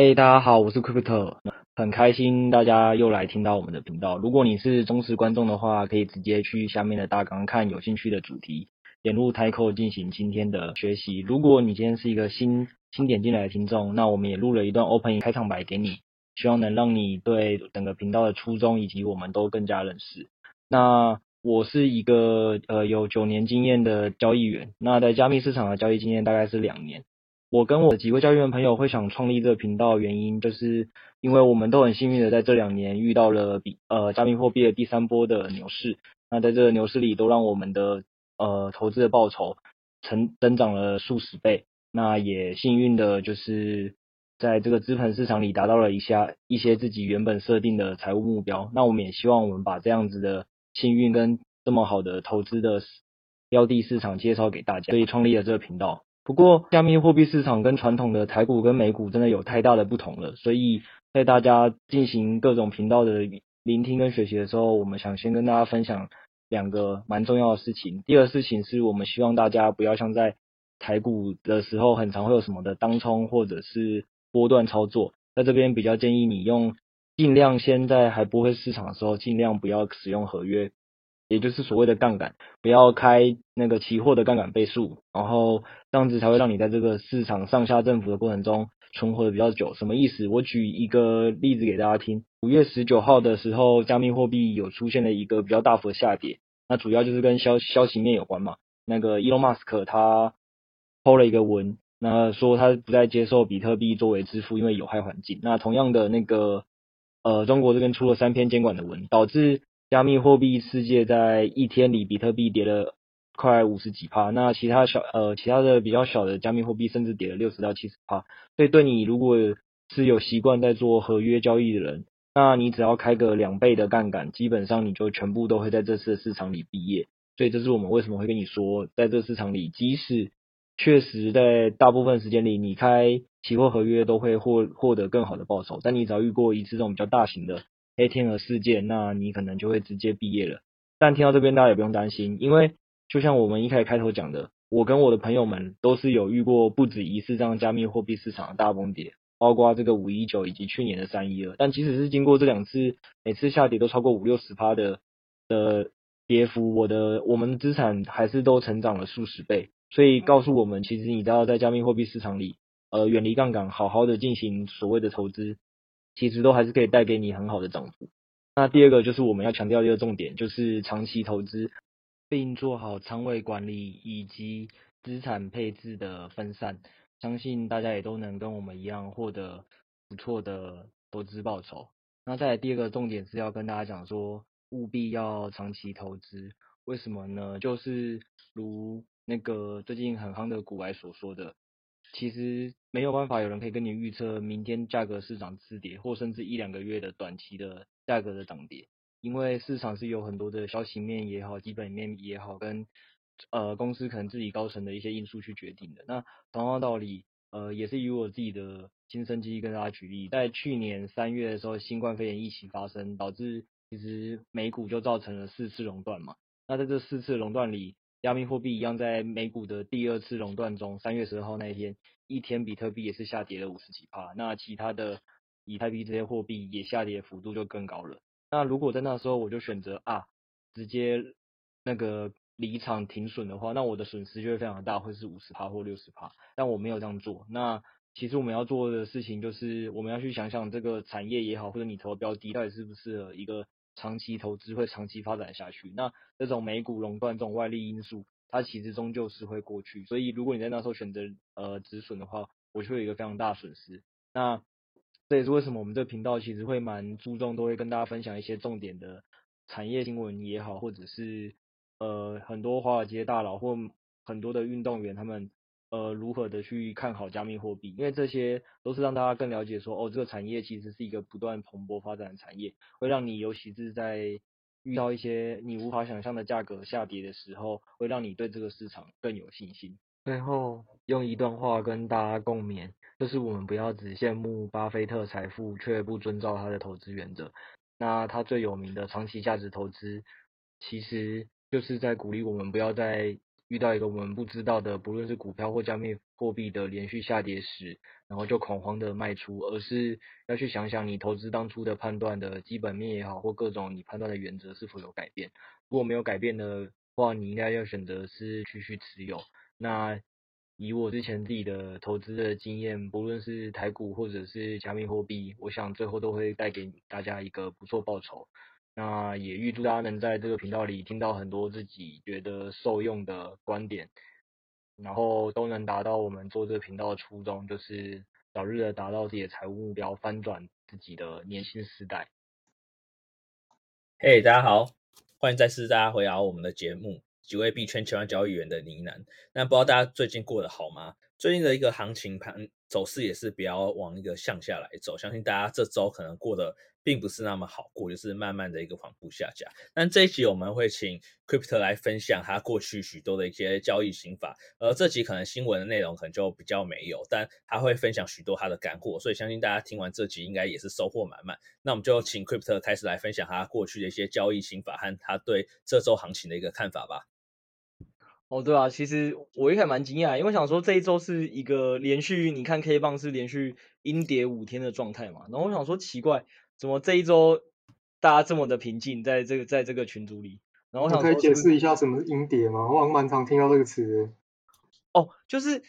嘿，大家好，我是 Crypto，很开心大家又来听到我们的频道。如果你是忠实观众的话，可以直接去下面的大纲看有兴趣的主题，点入 Title 进行今天的学习。如果你今天是一个新新点进来的听众，那我们也录了一段 Opening 开场白给你，希望能让你对整个频道的初衷以及我们都更加认识。那我是一个呃有九年经验的交易员，那在加密市场的交易经验大概是两年。我跟我的几位交易员朋友会想创立这个频道，原因就是因为我们都很幸运的在这两年遇到了比呃加密货币的第三波的牛市，那在这个牛市里都让我们的呃投资的报酬成增长了数十倍，那也幸运的就是在这个资本市场里达到了一下一些自己原本设定的财务目标，那我们也希望我们把这样子的幸运跟这么好的投资的标的市场介绍给大家，所以创立了这个频道。不过，加密货币市场跟传统的台股跟美股真的有太大的不同了，所以在大家进行各种频道的聆听跟学习的时候，我们想先跟大家分享两个蛮重要的事情。第二个事情是我们希望大家不要像在台股的时候，很常会有什么的当冲或者是波段操作，在这边比较建议你用尽量先在还不会市场的时候，尽量不要使用合约。也就是所谓的杠杆，不要开那个期货的杠杆倍数，然后这样子才会让你在这个市场上下振幅的过程中存活的比较久。什么意思？我举一个例子给大家听。五月十九号的时候，加密货币有出现了一个比较大幅的下跌，那主要就是跟消消息面有关嘛。那个伊隆马斯克他抛了一个文，那说他不再接受比特币作为支付，因为有害环境。那同样的那个呃，中国这边出了三篇监管的文，导致。加密货币世界在一天里，比特币跌了快五十几趴，那其他小呃其他的比较小的加密货币甚至跌了六十到七十趴。所以对你如果是有习惯在做合约交易的人，那你只要开个两倍的杠杆，基本上你就全部都会在这次市场里毕业。所以这是我们为什么会跟你说，在这市场里，即使确实在大部分时间里你开期货合约都会获获得更好的报酬，但你只要遇过一次这种比较大型的。黑天鹅事件，那你可能就会直接毕业了。但听到这边，大家也不用担心，因为就像我们一开始开头讲的，我跟我的朋友们都是有遇过不止一次这样加密货币市场的大崩跌，包括这个五一九以及去年的三一二。但即使是经过这两次，每次下跌都超过五六十趴的的跌幅，我的我们的资产还是都成长了数十倍。所以告诉我们，其实你知道在加密货币市场里，呃，远离杠杆，好好的进行所谓的投资。其实都还是可以带给你很好的涨幅。那第二个就是我们要强调一个重点，就是长期投资，并做好仓位管理以及资产配置的分散。相信大家也都能跟我们一样获得不错的投资报酬。那再来第二个重点是要跟大家讲说，务必要长期投资。为什么呢？就是如那个最近很夯的股癌所说的。其实没有办法，有人可以跟你预测明天价格是涨是跌，或甚至一两个月的短期的价格的涨跌，因为市场是有很多的消息面也好，基本面也好，跟呃公司可能自己高层的一些因素去决定的。那同样道理，呃也是以我自己的亲身经历跟大家举例，在去年三月的时候，新冠肺炎疫情发生，导致其实美股就造成了四次熔断嘛。那在这四次熔断里，加密货币一样，在美股的第二次熔断中，三月十二号那一天，一天比特币也是下跌了五十几趴。那其他的以太币这些货币也下跌幅度就更高了。那如果在那时候我就选择啊，直接那个离场停损的话，那我的损失就会非常大，会是五十趴或六十趴。但我没有这样做。那其实我们要做的事情就是，我们要去想想这个产业也好，或者你投的标的到底适不适合一个。长期投资会长期发展下去，那这种美股垄断这种外力因素，它其实终究是会过去。所以如果你在那时候选择呃止损的话，我就有一个非常大损失。那这也是为什么我们这个频道其实会蛮注重，都会跟大家分享一些重点的产业新闻也好，或者是呃很多华尔街大佬或很多的运动员他们。呃，如何的去看好加密货币？因为这些都是让大家更了解说，哦，这个产业其实是一个不断蓬勃发展的产业，会让你尤其是在遇到一些你无法想象的价格下跌的时候，会让你对这个市场更有信心。最后用一段话跟大家共勉，就是我们不要只羡慕巴菲特财富，却不遵照他的投资原则。那他最有名的长期价值投资，其实就是在鼓励我们不要再。遇到一个我们不知道的，不论是股票或加密货币的连续下跌时，然后就恐慌的卖出，而是要去想想你投资当初的判断的基本面也好，或各种你判断的原则是否有改变。如果没有改变的话，你应该要选择是继续持有。那以我之前自己的投资的经验，不论是台股或者是加密货币，我想最后都会带给大家一个不错报酬。那也预祝大家能在这个频道里听到很多自己觉得受用的观点，然后都能达到我们做这个频道的初衷，就是早日的达到自己的财务目标，翻转自己的年轻时代。嘿大家好，欢迎再次大家回到我们的节目。几位币圈千万交易员的呢喃，那不知道大家最近过得好吗？最近的一个行情盘走势也是比较往一个向下来走，相信大家这周可能过得并不是那么好过，就是慢慢的一个缓步下降。但这一集我们会请 Crypto 来分享他过去许多的一些交易心法，而这集可能新闻的内容可能就比较没有，但他会分享许多他的干货，所以相信大家听完这集应该也是收获满满。那我们就请 Crypto 开始来分享他过去的一些交易心法和他对这周行情的一个看法吧。哦，对啊，其实我一开始蛮惊讶，因为想说这一周是一个连续，你看 K 棒是连续阴跌五天的状态嘛，然后我想说奇怪，怎么这一周大家这么的平静，在这个在这个群组里，然后我想说可以解释一下什么是阴跌吗？我蛮常听到这个词。哦，就是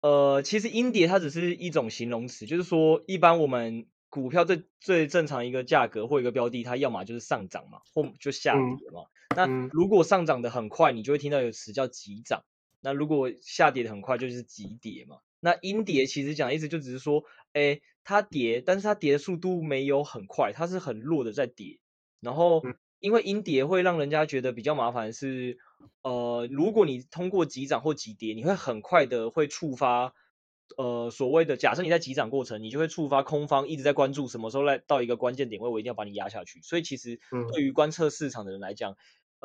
呃，其实音碟它只是一种形容词，就是说一般我们。股票最最正常一个价格或一个标的，它要么就是上涨嘛，或就下跌嘛。嗯、那如果上涨的很快，你就会听到有词叫急涨；那如果下跌的很快，就是急跌嘛。那阴跌其实讲的意思就只是说，哎，它跌，但是它跌的速度没有很快，它是很弱的在跌。然后因为阴跌会让人家觉得比较麻烦是，呃，如果你通过急涨或急跌，你会很快的会触发。呃，所谓的假设你在急涨过程，你就会触发空方一直在关注什么时候来到一个关键点位，我一定要把你压下去。所以其实对于观测市场的人来讲，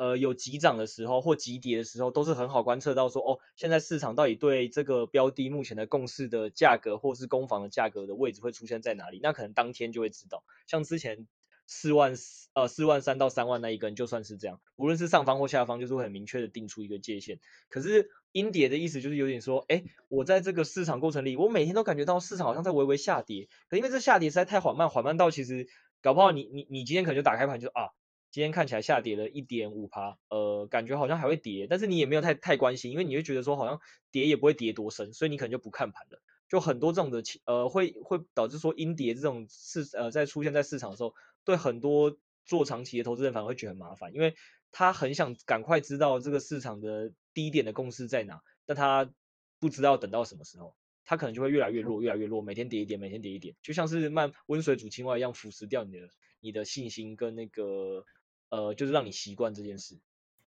呃，有急涨的时候或急跌的时候，都是很好观测到说，哦，现在市场到底对这个标的目前的共识的价格或是攻防的价格的位置会出现在哪里，那可能当天就会知道。像之前。四万呃四万三到三万那一根就算是这样，无论是上方或下方，就是会很明确的定出一个界限。可是阴跌的意思就是有点说，哎，我在这个市场过程里，我每天都感觉到市场好像在微微下跌，可因为这下跌实在太缓慢，缓慢到其实搞不好你你你今天可能就打开盘就啊，今天看起来下跌了一点五趴，呃，感觉好像还会跌，但是你也没有太太关心，因为你会觉得说好像跌也不会跌多深，所以你可能就不看盘了。就很多这种的情呃会会导致说阴跌这种市呃在出现在市场的时候。对很多做长期的投资人反而会觉得很麻烦，因为他很想赶快知道这个市场的低点的共识在哪，但他不知道等到什么时候，他可能就会越来越弱，越来越弱，每天跌一点，每天跌一点，就像是慢温水煮青蛙一样腐蚀掉你的你的信心跟那个呃，就是让你习惯这件事。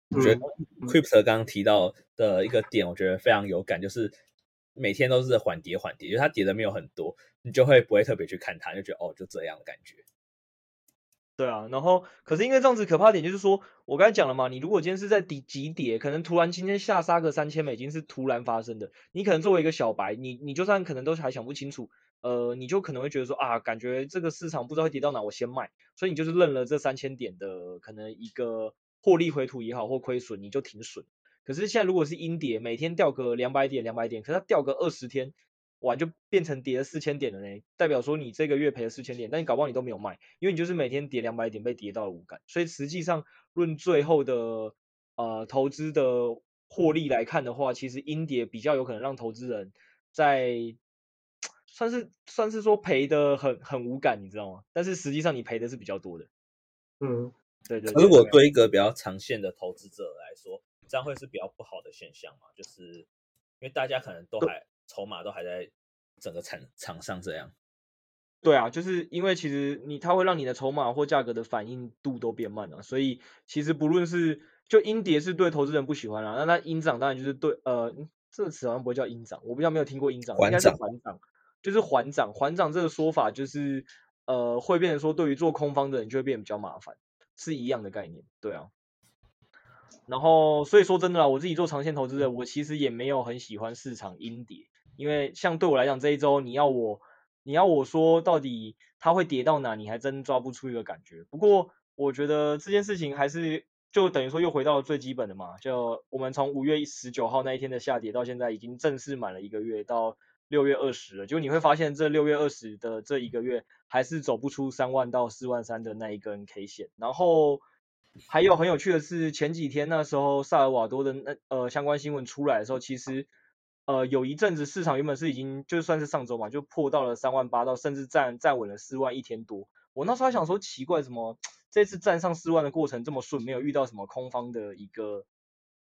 我觉得 Crypto 刚刚提到的一个点，我觉得非常有感，就是每天都是缓跌缓跌，就是它跌的没有很多，你就会不会特别去看它，就觉得哦，就这样的感觉。对啊，然后可是因为这样子可怕点就是说，我刚才讲了嘛，你如果今天是在底急跌，可能突然今天下杀个三千美金是突然发生的，你可能作为一个小白，你你就算可能都还想不清楚，呃，你就可能会觉得说啊，感觉这个市场不知道会跌到哪，我先卖，所以你就是认了这三千点的可能一个获利回吐也好或亏损，你就停损。可是现在如果是阴跌，每天掉个两百点两百点，可是它掉个二十天。哇，就变成跌了四千点了呢，代表说你这个月赔了四千点，但你搞不好你都没有卖，因为你就是每天跌两百点被跌到了无感，所以实际上论最后的呃投资的获利来看的话，其实阴跌比较有可能让投资人在算是算是说赔的很很无感，你知道吗？但是实际上你赔的是比较多的。嗯，对对，对。如果对一个比较长线的投资者来说，这样会是比较不好的现象嘛？就是因为大家可能都还。筹码都还在整个场场上这样，对啊，就是因为其实你它会让你的筹码或价格的反应度都变慢了，所以其实不论是就阴跌是对投资人不喜欢啦，那那阴涨当然就是对呃这个词好像不会叫阴涨，我比较没有听过阴涨，应该是缓涨，就是缓涨缓涨这个说法就是呃会变成说对于做空方的人就会变得比较麻烦，是一样的概念，对啊。然后，所以说真的啦，我自己做长线投资的，我其实也没有很喜欢市场阴跌，因为像对我来讲，这一周你要我，你要我说到底它会跌到哪，你还真抓不出一个感觉。不过我觉得这件事情还是就等于说又回到了最基本的嘛，就我们从五月十九号那一天的下跌到现在已经正式满了一个月，到六月二十了，就你会发现这六月二十的这一个月还是走不出三万到四万三的那一根 K 线，然后还有很有趣的是前几天那时候萨尔瓦多的那呃相关新闻出来的时候，其实呃有一阵子市场原本是已经就算是上周嘛，就破到了三万八到甚至站站稳了四万一天多，我那时候还想说奇怪怎么。这次站上四万的过程这么顺，没有遇到什么空方的一个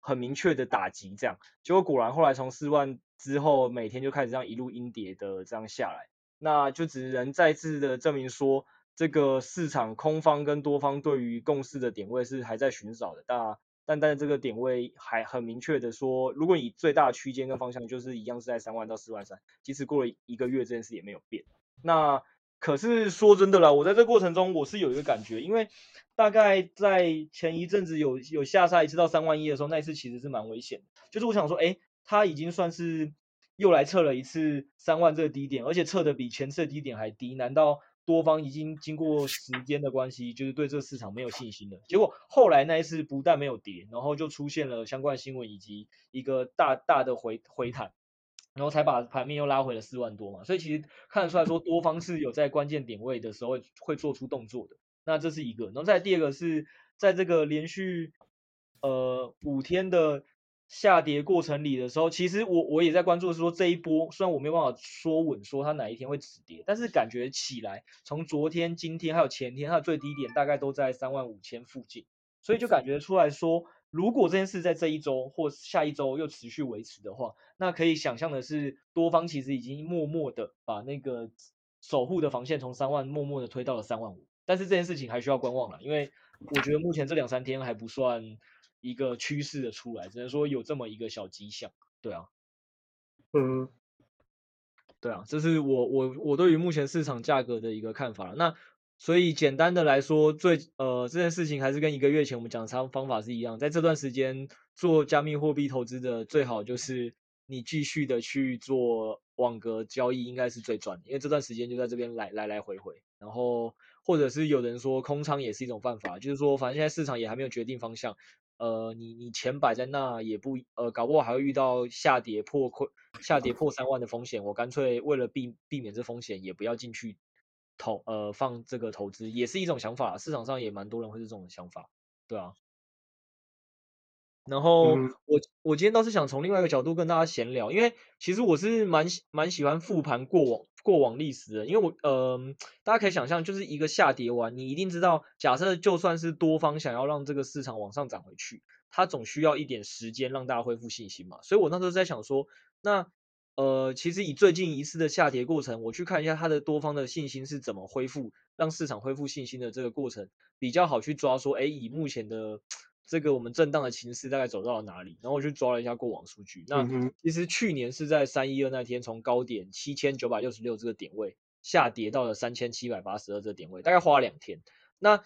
很明确的打击，这样。结果果然后来从四万之后，每天就开始这样一路阴跌的这样下来，那就只能再次的证明说，这个市场空方跟多方对于共识的点位是还在寻找的，但但但这个点位还很明确的说，如果以最大的区间跟方向就是一样是在三万到四万三，即使过了一个月，这件事也没有变，那。可是说真的啦，我在这过程中我是有一个感觉，因为大概在前一阵子有有下杀一次到三万一的时候，那一次其实是蛮危险的。就是我想说，哎，他已经算是又来测了一次三万这个低点，而且测的比前次的低点还低。难道多方已经经过时间的关系，就是对这个市场没有信心了？结果后来那一次不但没有跌，然后就出现了相关新闻以及一个大大的回回弹。然后才把盘面又拉回了四万多嘛，所以其实看得出来说多方是有在关键点位的时候会做出动作的。那这是一个，然后再第二个是在这个连续呃五天的下跌过程里的时候，其实我我也在关注的是说这一波虽然我没有办法说稳说它哪一天会止跌，但是感觉起来从昨天、今天还有前天它的最低点大概都在三万五千附近，所以就感觉出来说。如果这件事在这一周或下一周又持续维持的话，那可以想象的是，多方其实已经默默的把那个守护的防线从三万默默的推到了三万五。但是这件事情还需要观望了，因为我觉得目前这两三天还不算一个趋势的出来，只能说有这么一个小迹象。对啊，嗯，对啊，这是我我我对于目前市场价格的一个看法了。那。所以简单的来说，最呃这件事情还是跟一个月前我们讲的方法是一样，在这段时间做加密货币投资的最好就是你继续的去做网格交易，应该是最赚的，因为这段时间就在这边来来来回回，然后或者是有人说空仓也是一种办法，就是说反正现在市场也还没有决定方向，呃你你钱摆在那也不呃搞不好还会遇到下跌破亏下跌破三万的风险，我干脆为了避避免这风险也不要进去。投呃放这个投资也是一种想法，市场上也蛮多人会是这种想法，对啊。然后、嗯、我我今天倒是想从另外一个角度跟大家闲聊，因为其实我是蛮蛮喜欢复盘过往过往历史的，因为我呃大家可以想象，就是一个下跌完，你一定知道，假设就算是多方想要让这个市场往上涨回去，它总需要一点时间让大家恢复信心嘛，所以我那时候在想说，那。呃，其实以最近一次的下跌过程，我去看一下它的多方的信心是怎么恢复，让市场恢复信心的这个过程比较好去抓。说，哎，以目前的这个我们震荡的情势大概走到了哪里？然后我去抓了一下过往数据。那其实去年是在三一二那天，从高点七千九百六十六这个点位下跌到了三千七百八十二这个点位，大概花了两天。那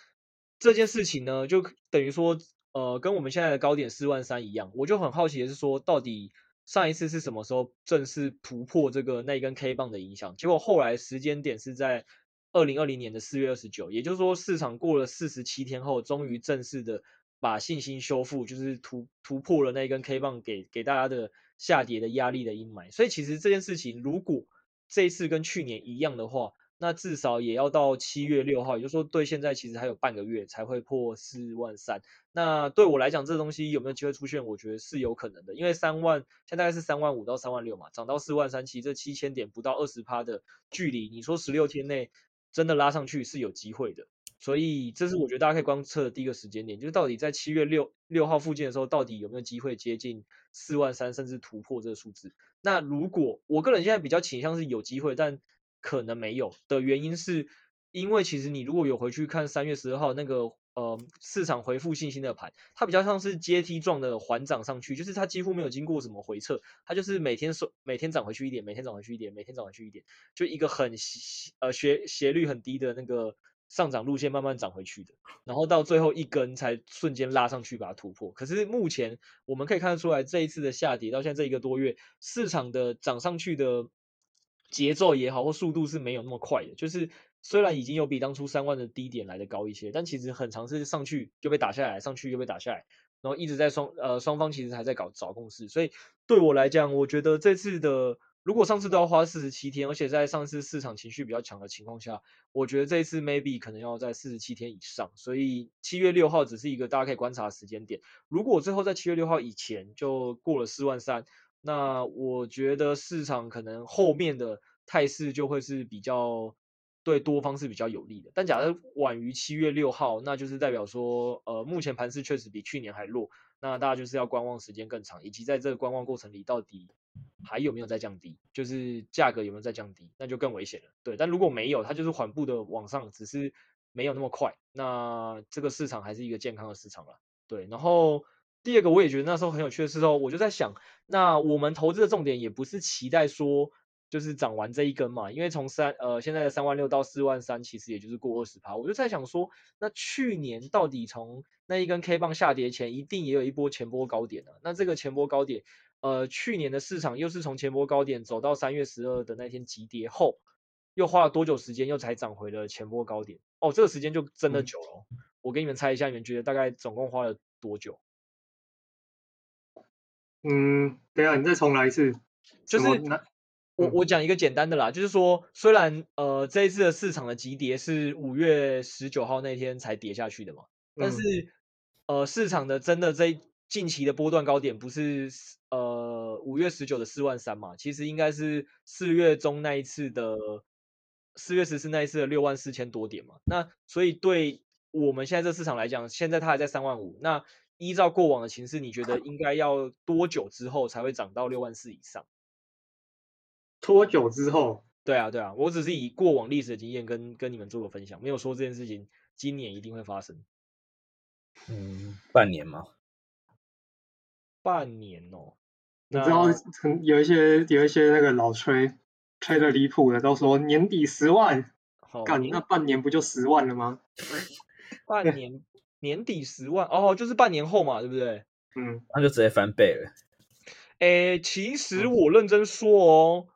这件事情呢，就等于说，呃，跟我们现在的高点四万三一样。我就很好奇的是说，到底。上一次是什么时候正式突破这个那根 K 棒的影响？结果后来时间点是在二零二零年的四月二十九，也就是说市场过了四十七天后，终于正式的把信心修复，就是突突破了那根 K 棒给给大家的下跌的压力的阴霾。所以其实这件事情如果这一次跟去年一样的话，那至少也要到七月六号，也就是说，对现在其实还有半个月才会破四万三。那对我来讲，这东西有没有机会出现？我觉得是有可能的，因为三万现在大概是三万五到三万六嘛，涨到四万三，其实这七千点不到二十趴的距离，你说十六天内真的拉上去是有机会的。所以这是我觉得大家可以观测的第一个时间点，就是到底在七月六六号附近的时候，到底有没有机会接近四万三，甚至突破这个数字？那如果我个人现在比较倾向是有机会，但可能没有的原因是，因为其实你如果有回去看三月十二号那个呃市场回复信心的盘，它比较像是阶梯状的缓涨上去，就是它几乎没有经过什么回撤，它就是每天收每天涨回去一点，每天涨回去一点，每天涨回去一点，就一个很呃斜斜率很低的那个上涨路线慢慢涨回去的，然后到最后一根才瞬间拉上去把它突破。可是目前我们可以看得出来，这一次的下跌到现在这一个多月，市场的涨上去的。节奏也好或速度是没有那么快的，就是虽然已经有比当初三万的低点来的高一些，但其实很常是上去就被打下来，上去又被打下来，然后一直在双呃双方其实还在搞找共识，所以对我来讲，我觉得这次的。如果上次都要花四十七天，而且在上次市场情绪比较强的情况下，我觉得这一次 maybe 可能要在四十七天以上。所以七月六号只是一个大家可以观察时间点。如果最后在七月六号以前就过了四万三，那我觉得市场可能后面的态势就会是比较对多方是比较有利的。但假设晚于七月六号，那就是代表说，呃，目前盘势确实比去年还弱。那大家就是要观望时间更长，以及在这个观望过程里到底。还有没有在降低？就是价格有没有在降低？那就更危险了。对，但如果没有，它就是缓步的往上，只是没有那么快。那这个市场还是一个健康的市场了。对，然后第二个我也觉得那时候很有趣的是候，我就在想，那我们投资的重点也不是期待说就是涨完这一根嘛，因为从三呃现在的三万六到四万三，其实也就是过二十趴。我就在想说，那去年到底从那一根 K 棒下跌前，一定也有一波前波高点啊。那这个前波高点。呃，去年的市场又是从前波高点走到三月十二的那天急跌后，又花了多久时间，又才涨回了前波高点？哦，这个时间就真的久了。嗯、我给你们猜一下，你们觉得大概总共花了多久？嗯，等下你再重来一次。就是我我讲一个简单的啦，就是说，虽然呃这一次的市场的急跌是五月十九号那天才跌下去的嘛，但是、嗯、呃市场的真的这。近期的波段高点不是呃五月十九的四万三嘛？其实应该是四月中那一次的四月十四那一次的六万四千多点嘛。那所以对我们现在这市场来讲，现在它还在三万五。那依照过往的情势，你觉得应该要多久之后才会涨到六万四以上？多久之后？对啊，对啊，我只是以过往历史的经验跟跟你们做个分享，没有说这件事情今年一定会发生。嗯，半年吗？半年哦，你知道有一些有一些那个老吹吹的离谱的，都说年底十万，干那半年不就十万了吗？半年年底十万哦，就是半年后嘛，对不对？嗯，那就直接翻倍了。诶，其实我认真说哦。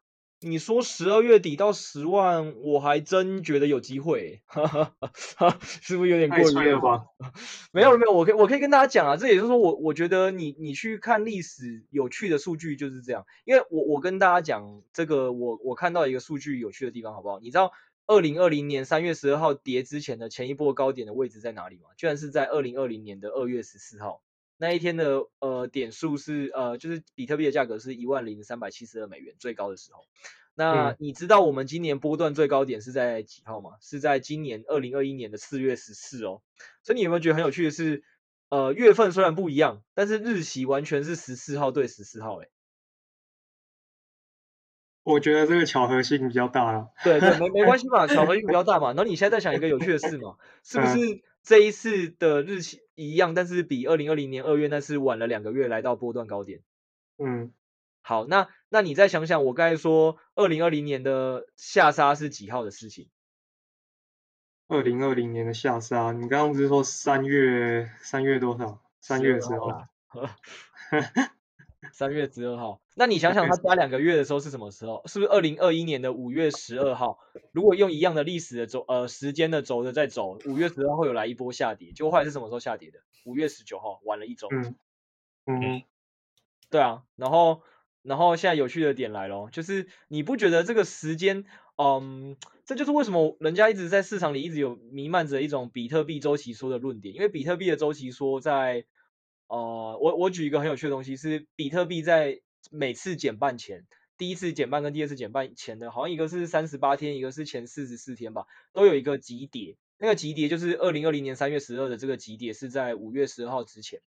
你说十二月底到十万，我还真觉得有机会，哈哈哈，是不是有点过于乐观？没有没有，我可以我可以跟大家讲啊，这也就是说我我觉得你你去看历史有趣的数据就是这样，因为我我跟大家讲这个我我看到一个数据有趣的地方好不好？你知道二零二零年三月十二号跌之前的前一波高点的位置在哪里吗？居然是在二零二零年的二月十四号。那一天的呃点数是呃就是比特币的价格是一万零三百七十二美元最高的时候。那你知道我们今年波段最高点是在几号吗？是在今年二零二一年的四月十四哦。所以你有没有觉得很有趣的是，呃月份虽然不一样，但是日期完全是十四号对十四号诶。我觉得这个巧合性比较大啊。对对，没没关系嘛，巧合性比较大嘛。然后你现在在想一个有趣的事嘛，是不是？这一次的日期一样，但是比二零二零年二月那次晚了两个月来到波段高点。嗯，好，那那你再想想，我刚才说二零二零年的下杀是几号的事情？二零二零年的下杀，你刚刚不是说三月三月多少？三月之后。三月十二号，那你想想，它加两个月的时候是什么时候？是不是二零二一年的五月十二号？如果用一样的历史的轴，呃，时间的轴的在走，五月十二号会有来一波下跌，结果后来是什么时候下跌的？五月十九号，晚了一周。嗯嗯，对啊，然后然后现在有趣的点来了，就是你不觉得这个时间，嗯，这就是为什么人家一直在市场里一直有弥漫着一种比特币周期说的论点，因为比特币的周期说在。呃，我我举一个很有趣的东西，是比特币在每次减半前，第一次减半跟第二次减半前的，好像一个是三十八天，一个是前四十四天吧，都有一个急跌。那个急跌就是二零二零年三月十二的这个急跌是在五月十二号之前，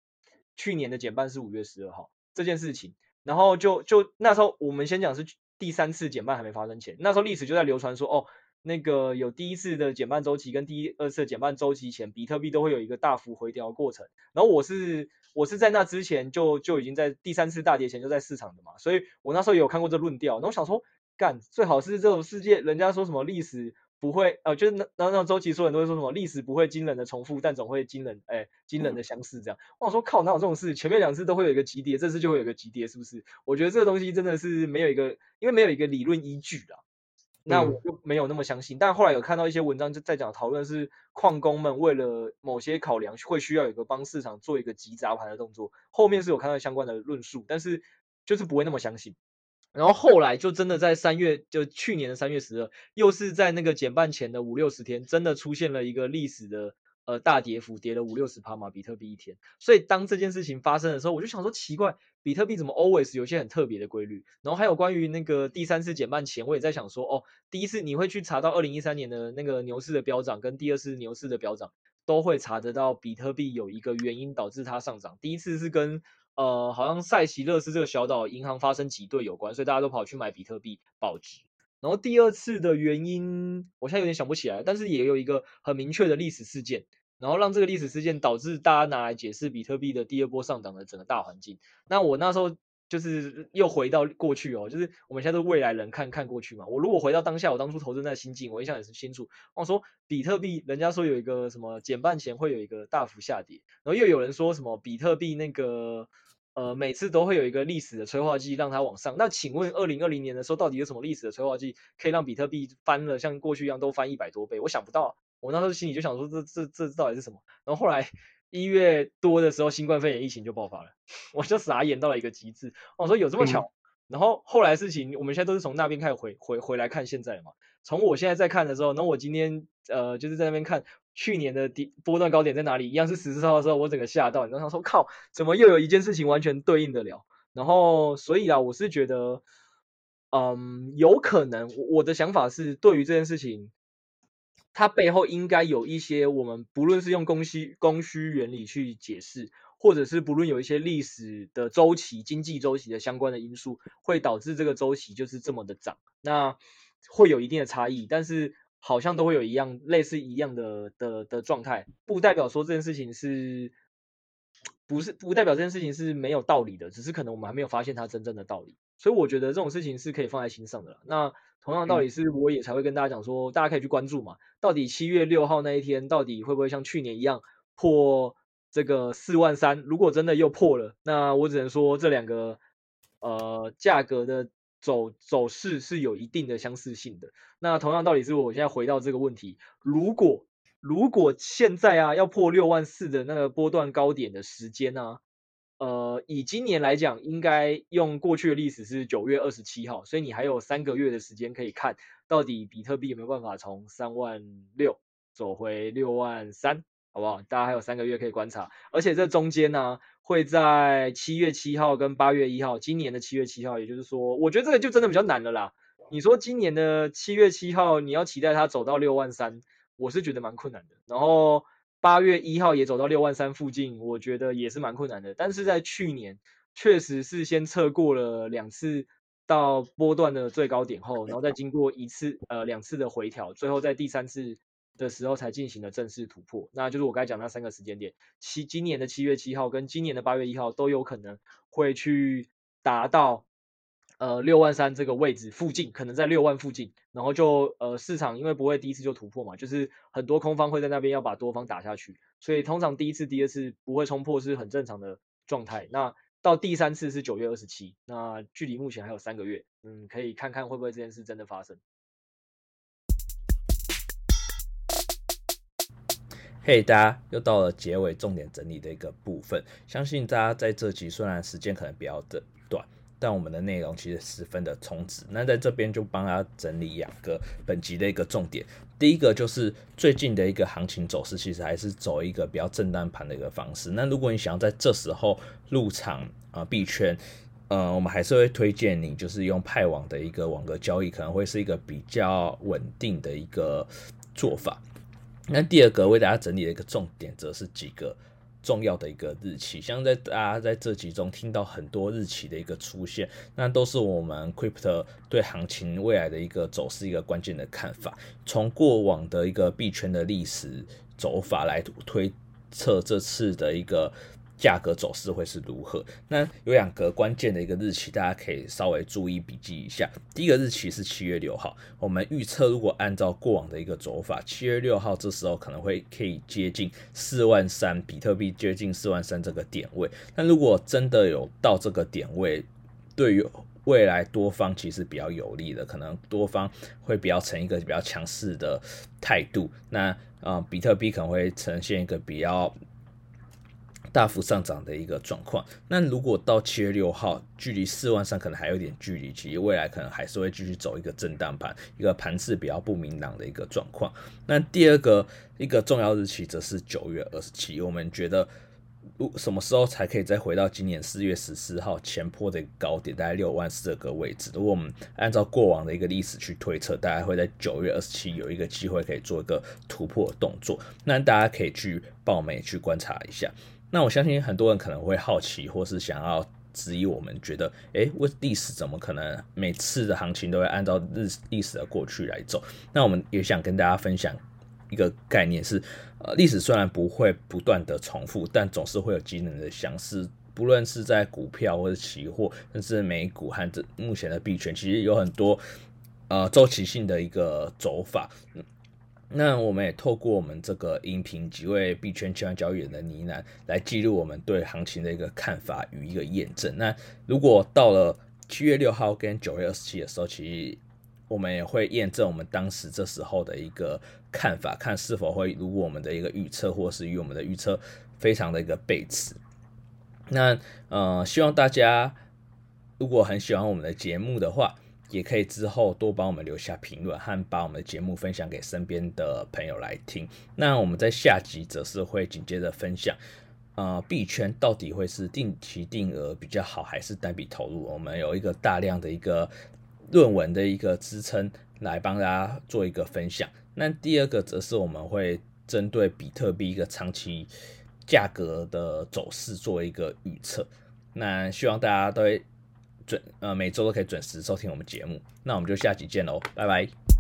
去年的减半是五月十二号这件事情。然后就就那时候我们先讲是第三次减半还没发生前，那时候历史就在流传说哦。那个有第一次的减半周期跟第二次减半周期前，比特币都会有一个大幅回调过程。然后我是我是在那之前就就已经在第三次大跌前就在市场的嘛，所以我那时候也有看过这论调。然后我想说，干最好是这种世界，人家说什么历史不会呃，就是那那那周期说人都会说什么历史不会惊人的重复，但总会惊人哎惊人的相似这样。我想说靠，哪有这种事？前面两次都会有一个急跌，这次就会有一个急跌，是不是？我觉得这个东西真的是没有一个，因为没有一个理论依据啦。那我就没有那么相信。但后来有看到一些文章就在讲讨论是矿工们为了某些考量会需要有一个帮市场做一个急砸盘的动作，后面是有看到相关的论述，但是就是不会那么相信。然后后来就真的在三月，就去年的三月十二，又是在那个减半前的五六十天，真的出现了一个历史的呃大跌幅，跌了五六十趴嘛，比特币一天。所以当这件事情发生的时候，我就想说奇怪，比特币怎么 always 有些很特别的规律？然后还有关于那个第三次减半前，我也在想说，哦，第一次你会去查到二零一三年的那个牛市的飙涨，跟第二次牛市的飙涨，都会查得到比特币有一个原因导致它上涨。第一次是跟呃，好像塞西勒斯这个小岛银行发生挤兑有关，所以大家都跑去买比特币保值。然后第二次的原因，我现在有点想不起来，但是也有一个很明确的历史事件，然后让这个历史事件导致大家拿来解释比特币的第二波上涨的整个大环境。那我那时候就是又回到过去哦，就是我们现在都是未来人看看过去嘛。我如果回到当下，我当初投资那心境，我印象也是清楚。我说比特币，人家说有一个什么减半前会有一个大幅下跌，然后又有人说什么比特币那个。呃，每次都会有一个历史的催化剂让它往上。那请问，二零二零年的时候，到底有什么历史的催化剂可以让比特币翻了，像过去一样都翻一百多倍？我想不到。我那时候心里就想说这，这这这到底是什么？然后后来一月多的时候，新冠肺炎疫情就爆发了，我就傻眼到了一个极致。我说有这么巧？嗯、然后后来事情，我们现在都是从那边开始回回回来看现在嘛。从我现在在看的时候，然后我今天呃就是在那边看。去年的低波段高点在哪里？一样是十四号的时候，我整个吓到，然后他说：“靠，怎么又有一件事情完全对应得了？”然后，所以啊，我是觉得，嗯，有可能，我的想法是，对于这件事情，它背后应该有一些我们不论是用供需供需原理去解释，或者是不论有一些历史的周期、经济周期的相关的因素，会导致这个周期就是这么的涨，那会有一定的差异，但是。好像都会有一样类似一样的的的状态，不代表说这件事情是，不是不代表这件事情是没有道理的，只是可能我们还没有发现它真正的道理。所以我觉得这种事情是可以放在心上的啦。那同样道理是，我也才会跟大家讲说，大家可以去关注嘛，到底七月六号那一天到底会不会像去年一样破这个四万三？如果真的又破了，那我只能说这两个呃价格的。走走势是有一定的相似性的。那同样道理是我现在回到这个问题，如果如果现在啊要破六万四的那个波段高点的时间呢、啊，呃，以今年来讲，应该用过去的历史是九月二十七号，所以你还有三个月的时间可以看到底比特币有没有办法从三万六走回六万三。好不好？大家还有三个月可以观察，而且这中间呢，会在七月七号跟八月一号，今年的七月七号，也就是说，我觉得这个就真的比较难了啦。你说今年的七月七号，你要期待它走到六万三，我是觉得蛮困难的。然后八月一号也走到六万三附近，我觉得也是蛮困难的。但是在去年，确实是先测过了两次到波段的最高点后，然后再经过一次呃两次的回调，最后在第三次。的时候才进行了正式突破，那就是我刚才讲那三个时间点，七今年的七月七号跟今年的八月一号都有可能会去达到呃六万三这个位置附近，可能在六万附近，然后就呃市场因为不会第一次就突破嘛，就是很多空方会在那边要把多方打下去，所以通常第一次、第二次不会冲破是很正常的状态。那到第三次是九月二十七，那距离目前还有三个月，嗯，可以看看会不会这件事真的发生。嘿大家又到了结尾重点整理的一个部分。相信大家在这集虽然时间可能比较的短，但我们的内容其实十分的充实。那在这边就帮大家整理两个本集的一个重点。第一个就是最近的一个行情走势，其实还是走一个比较震荡盘的一个方式。那如果你想要在这时候入场啊币圈，呃，我们还是会推荐你就是用派网的一个网格交易，可能会是一个比较稳定的一个做法。那第二个为大家整理的一个重点，则是几个重要的一个日期，像在大家在这集中听到很多日期的一个出现，那都是我们 Crypto 对行情未来的一个走势一个关键的看法。从过往的一个币圈的历史走法来推测这次的一个。价格走势会是如何？那有两个关键的一个日期，大家可以稍微注意笔记一下。第一个日期是七月六号，我们预测如果按照过往的一个走法，七月六号这时候可能会可以接近四万三，比特币接近四万三这个点位。那如果真的有到这个点位，对于未来多方其实比较有利的，可能多方会比较呈一个比较强势的态度。那啊、比特币可能会呈现一个比较大幅上涨的一个状况。那如果到七月六号，距离四万三可能还有点距离，其实未来可能还是会继续走一个震荡盘，一个盘势比较不明朗的一个状况。那第二个一个重要日期则是九月二十七，我们觉得。什么时候才可以再回到今年四月十四号前波的高点，大概六万四个位置？如果我们按照过往的一个历史去推测，大概会在九月二十七有一个机会可以做一个突破动作。那大家可以去报美去观察一下。那我相信很多人可能会好奇，或是想要质疑我们，觉得，诶，为历史怎么可能每次的行情都会按照日历史的过去来走？那我们也想跟大家分享。一个概念是，呃，历史虽然不会不断的重复，但总是会有机能的相似。不论是在股票或者期货，甚至美股和这目前的币圈，其实有很多呃周期性的一个走法。那我们也透过我们这个音频，几位币圈千万交易员的呢喃，来记录我们对行情的一个看法与一个验证。那如果到了七月六号跟九月二十七的时候，其实。我们也会验证我们当时这时候的一个看法，看是否会如我们的一个预测，或是与我们的预测非常的一个背驰。那呃，希望大家如果很喜欢我们的节目的话，也可以之后多帮我们留下评论，和把我们的节目分享给身边的朋友来听。那我们在下集则是会紧接着分享，呃，币圈到底会是定期定额比较好，还是单笔投入？我们有一个大量的一个。论文的一个支撑来帮大家做一个分享。那第二个则是我们会针对比特币一个长期价格的走势做一个预测。那希望大家都准呃每周都可以准时收听我们节目。那我们就下集见喽，拜拜。